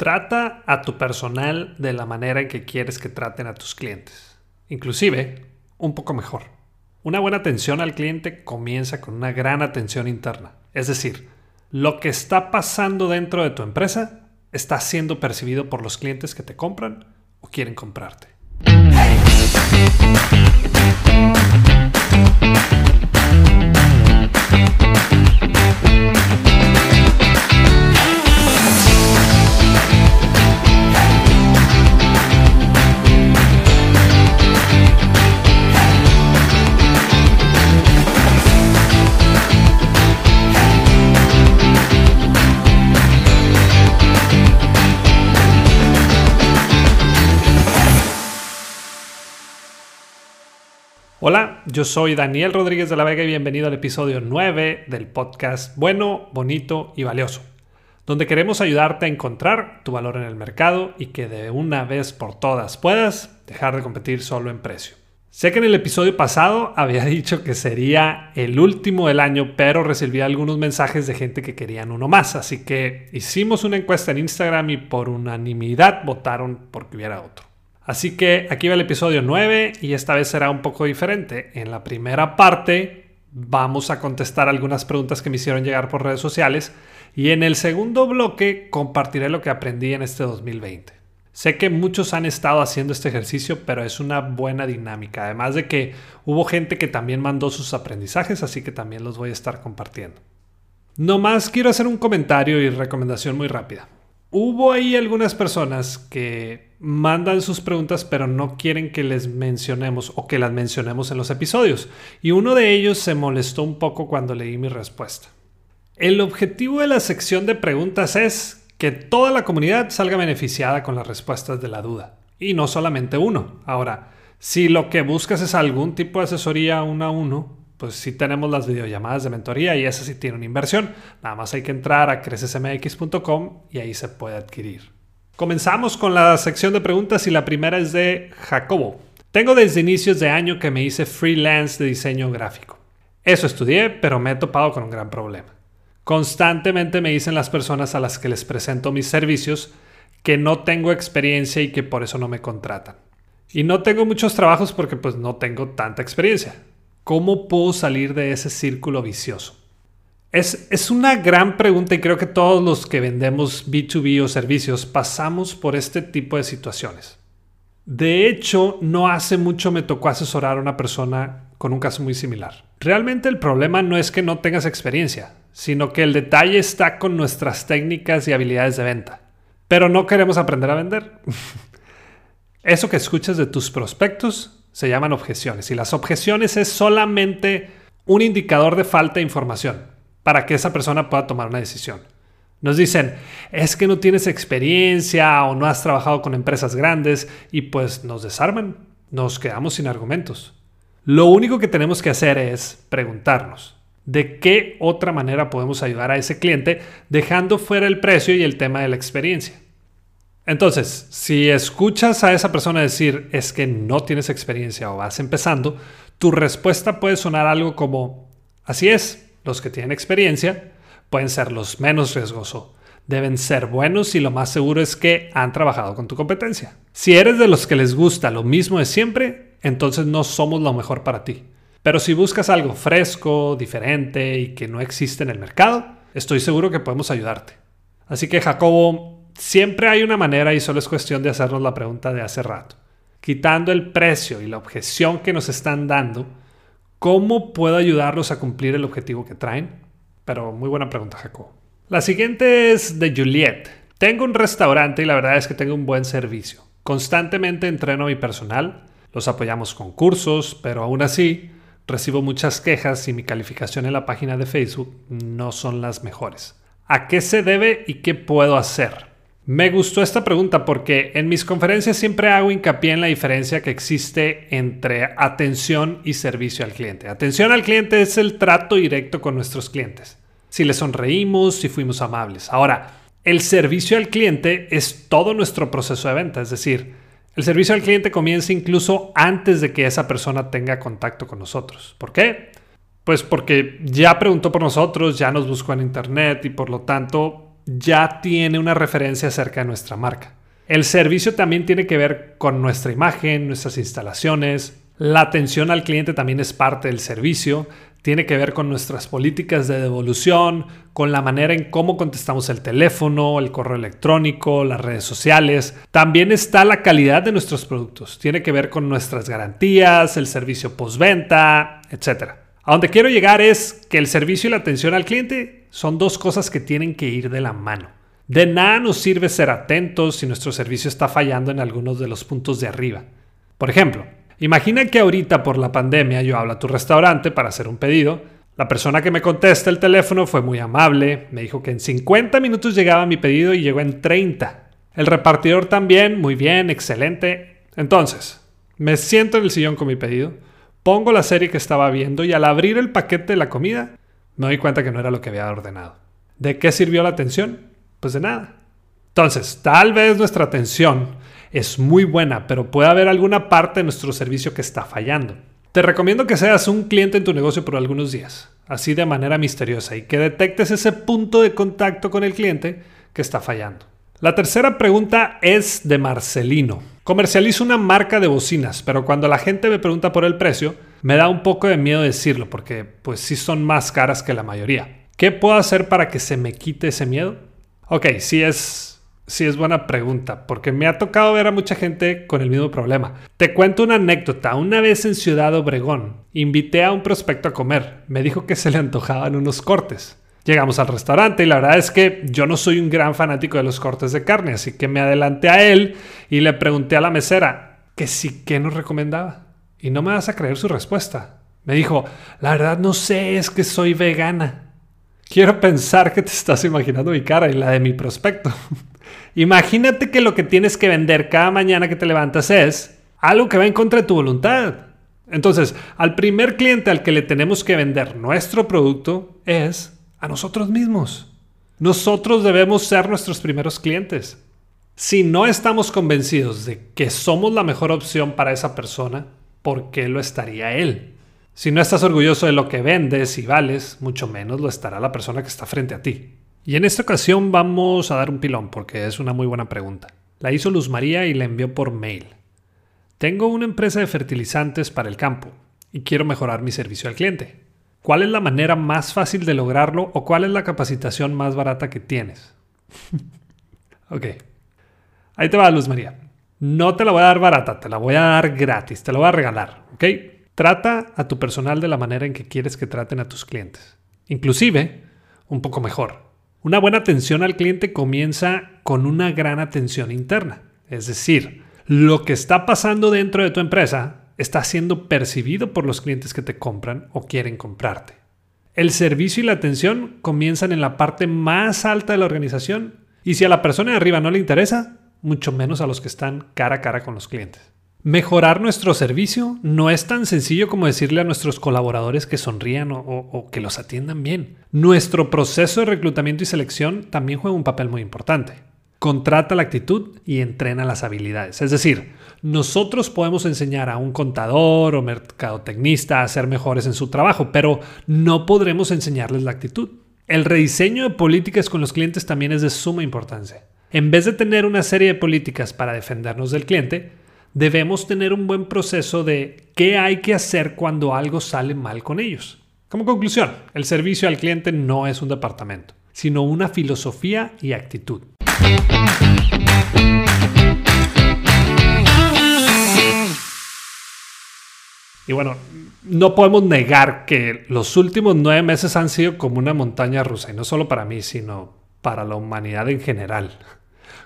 Trata a tu personal de la manera en que quieres que traten a tus clientes. Inclusive, un poco mejor. Una buena atención al cliente comienza con una gran atención interna. Es decir, lo que está pasando dentro de tu empresa está siendo percibido por los clientes que te compran o quieren comprarte. Hola, yo soy Daniel Rodríguez de la Vega y bienvenido al episodio 9 del podcast Bueno, Bonito y Valioso, donde queremos ayudarte a encontrar tu valor en el mercado y que de una vez por todas puedas dejar de competir solo en precio. Sé que en el episodio pasado había dicho que sería el último del año, pero recibí algunos mensajes de gente que querían uno más, así que hicimos una encuesta en Instagram y por unanimidad votaron porque hubiera otro. Así que aquí va el episodio 9 y esta vez será un poco diferente. En la primera parte vamos a contestar algunas preguntas que me hicieron llegar por redes sociales y en el segundo bloque compartiré lo que aprendí en este 2020. Sé que muchos han estado haciendo este ejercicio, pero es una buena dinámica. Además de que hubo gente que también mandó sus aprendizajes, así que también los voy a estar compartiendo. No más quiero hacer un comentario y recomendación muy rápida. Hubo ahí algunas personas que mandan sus preguntas pero no quieren que les mencionemos o que las mencionemos en los episodios. Y uno de ellos se molestó un poco cuando leí mi respuesta. El objetivo de la sección de preguntas es que toda la comunidad salga beneficiada con las respuestas de la duda. Y no solamente uno. Ahora, si lo que buscas es algún tipo de asesoría uno a uno, pues sí tenemos las videollamadas de mentoría y esa sí tiene una inversión. Nada más hay que entrar a crecesmx.com y ahí se puede adquirir. Comenzamos con la sección de preguntas y la primera es de Jacobo. Tengo desde inicios de año que me hice freelance de diseño gráfico. Eso estudié, pero me he topado con un gran problema. Constantemente me dicen las personas a las que les presento mis servicios que no tengo experiencia y que por eso no me contratan. Y no tengo muchos trabajos porque pues no tengo tanta experiencia. ¿Cómo puedo salir de ese círculo vicioso? Es, es, una gran pregunta y creo que todos los que vendemos B2B o servicios pasamos por este tipo de situaciones. De hecho, no hace mucho me tocó asesorar a una persona con un caso muy similar. Realmente el problema no es que no tengas experiencia, sino que el detalle está con nuestras técnicas y habilidades de venta. Pero no queremos aprender a vender. Eso que escuchas de tus prospectos se llaman objeciones. Y las objeciones es solamente un indicador de falta de información para que esa persona pueda tomar una decisión. Nos dicen, es que no tienes experiencia o no has trabajado con empresas grandes y pues nos desarman, nos quedamos sin argumentos. Lo único que tenemos que hacer es preguntarnos, ¿de qué otra manera podemos ayudar a ese cliente dejando fuera el precio y el tema de la experiencia? Entonces, si escuchas a esa persona decir es que no tienes experiencia o vas empezando, tu respuesta puede sonar algo como, así es, los que tienen experiencia pueden ser los menos riesgosos. Deben ser buenos y lo más seguro es que han trabajado con tu competencia. Si eres de los que les gusta lo mismo de siempre, entonces no somos lo mejor para ti. Pero si buscas algo fresco, diferente y que no existe en el mercado, estoy seguro que podemos ayudarte. Así que Jacobo, Siempre hay una manera y solo es cuestión de hacernos la pregunta de hace rato. Quitando el precio y la objeción que nos están dando, ¿cómo puedo ayudarlos a cumplir el objetivo que traen? Pero muy buena pregunta, Jacob. La siguiente es de Juliet. Tengo un restaurante y la verdad es que tengo un buen servicio. Constantemente entreno a mi personal, los apoyamos con cursos, pero aún así recibo muchas quejas y mi calificación en la página de Facebook no son las mejores. ¿A qué se debe y qué puedo hacer? Me gustó esta pregunta porque en mis conferencias siempre hago hincapié en la diferencia que existe entre atención y servicio al cliente. Atención al cliente es el trato directo con nuestros clientes. Si le sonreímos, si fuimos amables. Ahora, el servicio al cliente es todo nuestro proceso de venta, es decir, el servicio al cliente comienza incluso antes de que esa persona tenga contacto con nosotros. ¿Por qué? Pues porque ya preguntó por nosotros, ya nos buscó en internet y por lo tanto ya tiene una referencia acerca de nuestra marca. El servicio también tiene que ver con nuestra imagen, nuestras instalaciones. La atención al cliente también es parte del servicio. Tiene que ver con nuestras políticas de devolución, con la manera en cómo contestamos el teléfono, el correo electrónico, las redes sociales. También está la calidad de nuestros productos. Tiene que ver con nuestras garantías, el servicio postventa, etc. A donde quiero llegar es que el servicio y la atención al cliente son dos cosas que tienen que ir de la mano. De nada nos sirve ser atentos si nuestro servicio está fallando en algunos de los puntos de arriba. Por ejemplo, imagina que ahorita por la pandemia yo hablo a tu restaurante para hacer un pedido. La persona que me contesta el teléfono fue muy amable, me dijo que en 50 minutos llegaba mi pedido y llegó en 30. El repartidor también, muy bien, excelente. Entonces, me siento en el sillón con mi pedido Pongo la serie que estaba viendo y al abrir el paquete de la comida me doy cuenta que no era lo que había ordenado. ¿De qué sirvió la atención? Pues de nada. Entonces, tal vez nuestra atención es muy buena, pero puede haber alguna parte de nuestro servicio que está fallando. Te recomiendo que seas un cliente en tu negocio por algunos días, así de manera misteriosa, y que detectes ese punto de contacto con el cliente que está fallando. La tercera pregunta es de Marcelino. Comercializo una marca de bocinas, pero cuando la gente me pregunta por el precio, me da un poco de miedo decirlo porque pues sí son más caras que la mayoría. ¿Qué puedo hacer para que se me quite ese miedo? Ok, sí es, sí es buena pregunta, porque me ha tocado ver a mucha gente con el mismo problema. Te cuento una anécdota. Una vez en Ciudad Obregón, invité a un prospecto a comer. Me dijo que se le antojaban unos cortes. Llegamos al restaurante y la verdad es que yo no soy un gran fanático de los cortes de carne, así que me adelanté a él y le pregunté a la mesera que sí que nos recomendaba. Y no me vas a creer su respuesta. Me dijo, la verdad no sé, es que soy vegana. Quiero pensar que te estás imaginando mi cara y la de mi prospecto. Imagínate que lo que tienes que vender cada mañana que te levantas es algo que va en contra de tu voluntad. Entonces, al primer cliente al que le tenemos que vender nuestro producto es a nosotros mismos. Nosotros debemos ser nuestros primeros clientes. Si no estamos convencidos de que somos la mejor opción para esa persona, ¿por qué lo estaría él? Si no estás orgulloso de lo que vendes y vales, mucho menos lo estará la persona que está frente a ti. Y en esta ocasión vamos a dar un pilón porque es una muy buena pregunta. La hizo Luz María y la envió por mail. Tengo una empresa de fertilizantes para el campo y quiero mejorar mi servicio al cliente. ¿Cuál es la manera más fácil de lograrlo o cuál es la capacitación más barata que tienes? ok. Ahí te va, Luz María. No te la voy a dar barata, te la voy a dar gratis, te la voy a regalar, ¿ok? Trata a tu personal de la manera en que quieres que traten a tus clientes. Inclusive, un poco mejor. Una buena atención al cliente comienza con una gran atención interna. Es decir, lo que está pasando dentro de tu empresa está siendo percibido por los clientes que te compran o quieren comprarte. El servicio y la atención comienzan en la parte más alta de la organización y si a la persona de arriba no le interesa, mucho menos a los que están cara a cara con los clientes. Mejorar nuestro servicio no es tan sencillo como decirle a nuestros colaboradores que sonrían o, o, que los atiendan bien. Nuestro proceso de reclutamiento y selección también juega un papel muy importante. Contrata la actitud y entrena las habilidades. Es decir, nosotros podemos enseñar a un contador o mercadotecnista a ser mejores en su trabajo, pero no podremos enseñarles la actitud. El rediseño de políticas con los clientes también es de suma importancia. En vez de tener una serie de políticas para defendernos del cliente, debemos tener un buen proceso de qué hay que hacer cuando algo sale mal con ellos. Como conclusión, el servicio al cliente no es un departamento, sino una filosofía y actitud. Y bueno, no podemos negar que los últimos nueve meses han sido como una montaña rusa, y no solo para mí, sino para la humanidad en general.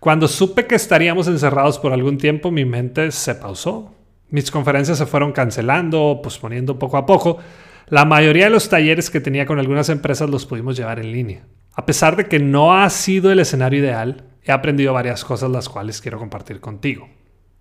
Cuando supe que estaríamos encerrados por algún tiempo, mi mente se pausó. Mis conferencias se fueron cancelando, posponiendo poco a poco. La mayoría de los talleres que tenía con algunas empresas los pudimos llevar en línea. A pesar de que no ha sido el escenario ideal, he aprendido varias cosas las cuales quiero compartir contigo.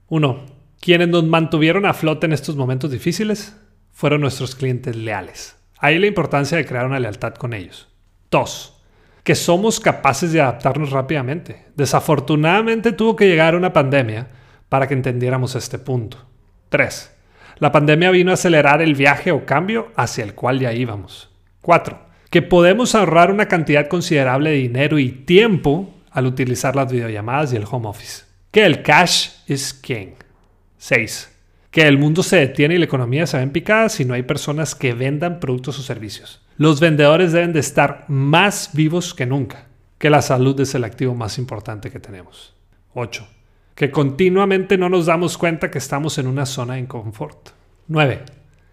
1. Quienes nos mantuvieron a flote en estos momentos difíciles fueron nuestros clientes leales. Ahí la importancia de crear una lealtad con ellos. 2. Que somos capaces de adaptarnos rápidamente. Desafortunadamente tuvo que llegar una pandemia para que entendiéramos este punto. 3. La pandemia vino a acelerar el viaje o cambio hacia el cual ya íbamos. 4. que podemos ahorrar una cantidad considerable de dinero y tiempo al utilizar las videollamadas y el home office. Que el cash es king. 6. Que el mundo se detiene y la economía se ve en picada si no hay personas que vendan productos o servicios. Los vendedores deben de estar más vivos que nunca. Que la salud es el activo más importante que tenemos. 8. Que continuamente no nos damos cuenta que estamos en una zona de confort. 9.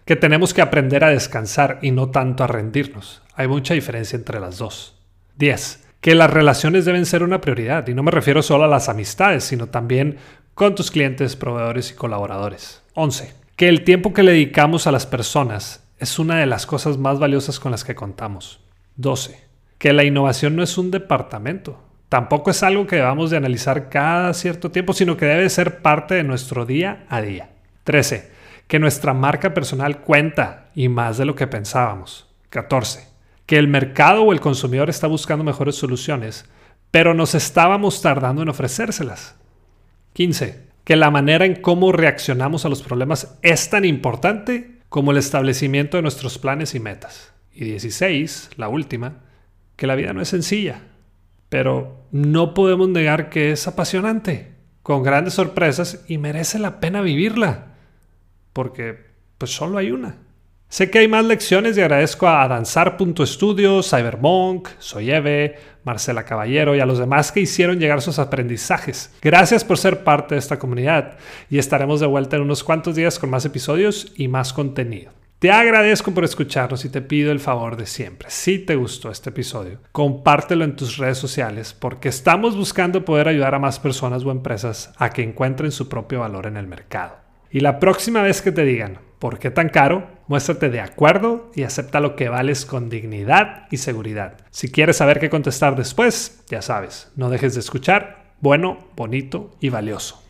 Que tenemos que aprender a descansar y no tanto a rendirnos. Hay mucha diferencia entre las dos. 10. Que las relaciones deben ser una prioridad y no me refiero solo a las amistades, sino también con tus clientes, proveedores y colaboradores. 11. Que el tiempo que le dedicamos a las personas es una de las cosas más valiosas con las que contamos. 12. Que la innovación no es un departamento. Tampoco es algo que debamos de analizar cada cierto tiempo, sino que debe ser parte de nuestro día a día. 13. Que nuestra marca personal cuenta y más de lo que pensábamos. 14 que el mercado o el consumidor está buscando mejores soluciones, pero nos estábamos tardando en ofrecérselas. 15. Que la manera en cómo reaccionamos a los problemas es tan importante como el establecimiento de nuestros planes y metas. Y 16, la última, que la vida no es sencilla, pero no podemos negar que es apasionante, con grandes sorpresas y merece la pena vivirla, porque pues solo hay una. Sé que hay más lecciones y agradezco a Danzar.studio, Cybermonk, Soyeve, Marcela Caballero y a los demás que hicieron llegar sus aprendizajes. Gracias por ser parte de esta comunidad y estaremos de vuelta en unos cuantos días con más episodios y más contenido. Te agradezco por escucharnos y te pido el favor de siempre. Si te gustó este episodio, compártelo en tus redes sociales porque estamos buscando poder ayudar a más personas o empresas a que encuentren su propio valor en el mercado. Y la próxima vez que te digan, ¿Por qué tan caro? Muéstrate de acuerdo y acepta lo que vales con dignidad y seguridad. Si quieres saber qué contestar después, ya sabes, no dejes de escuchar bueno, bonito y valioso.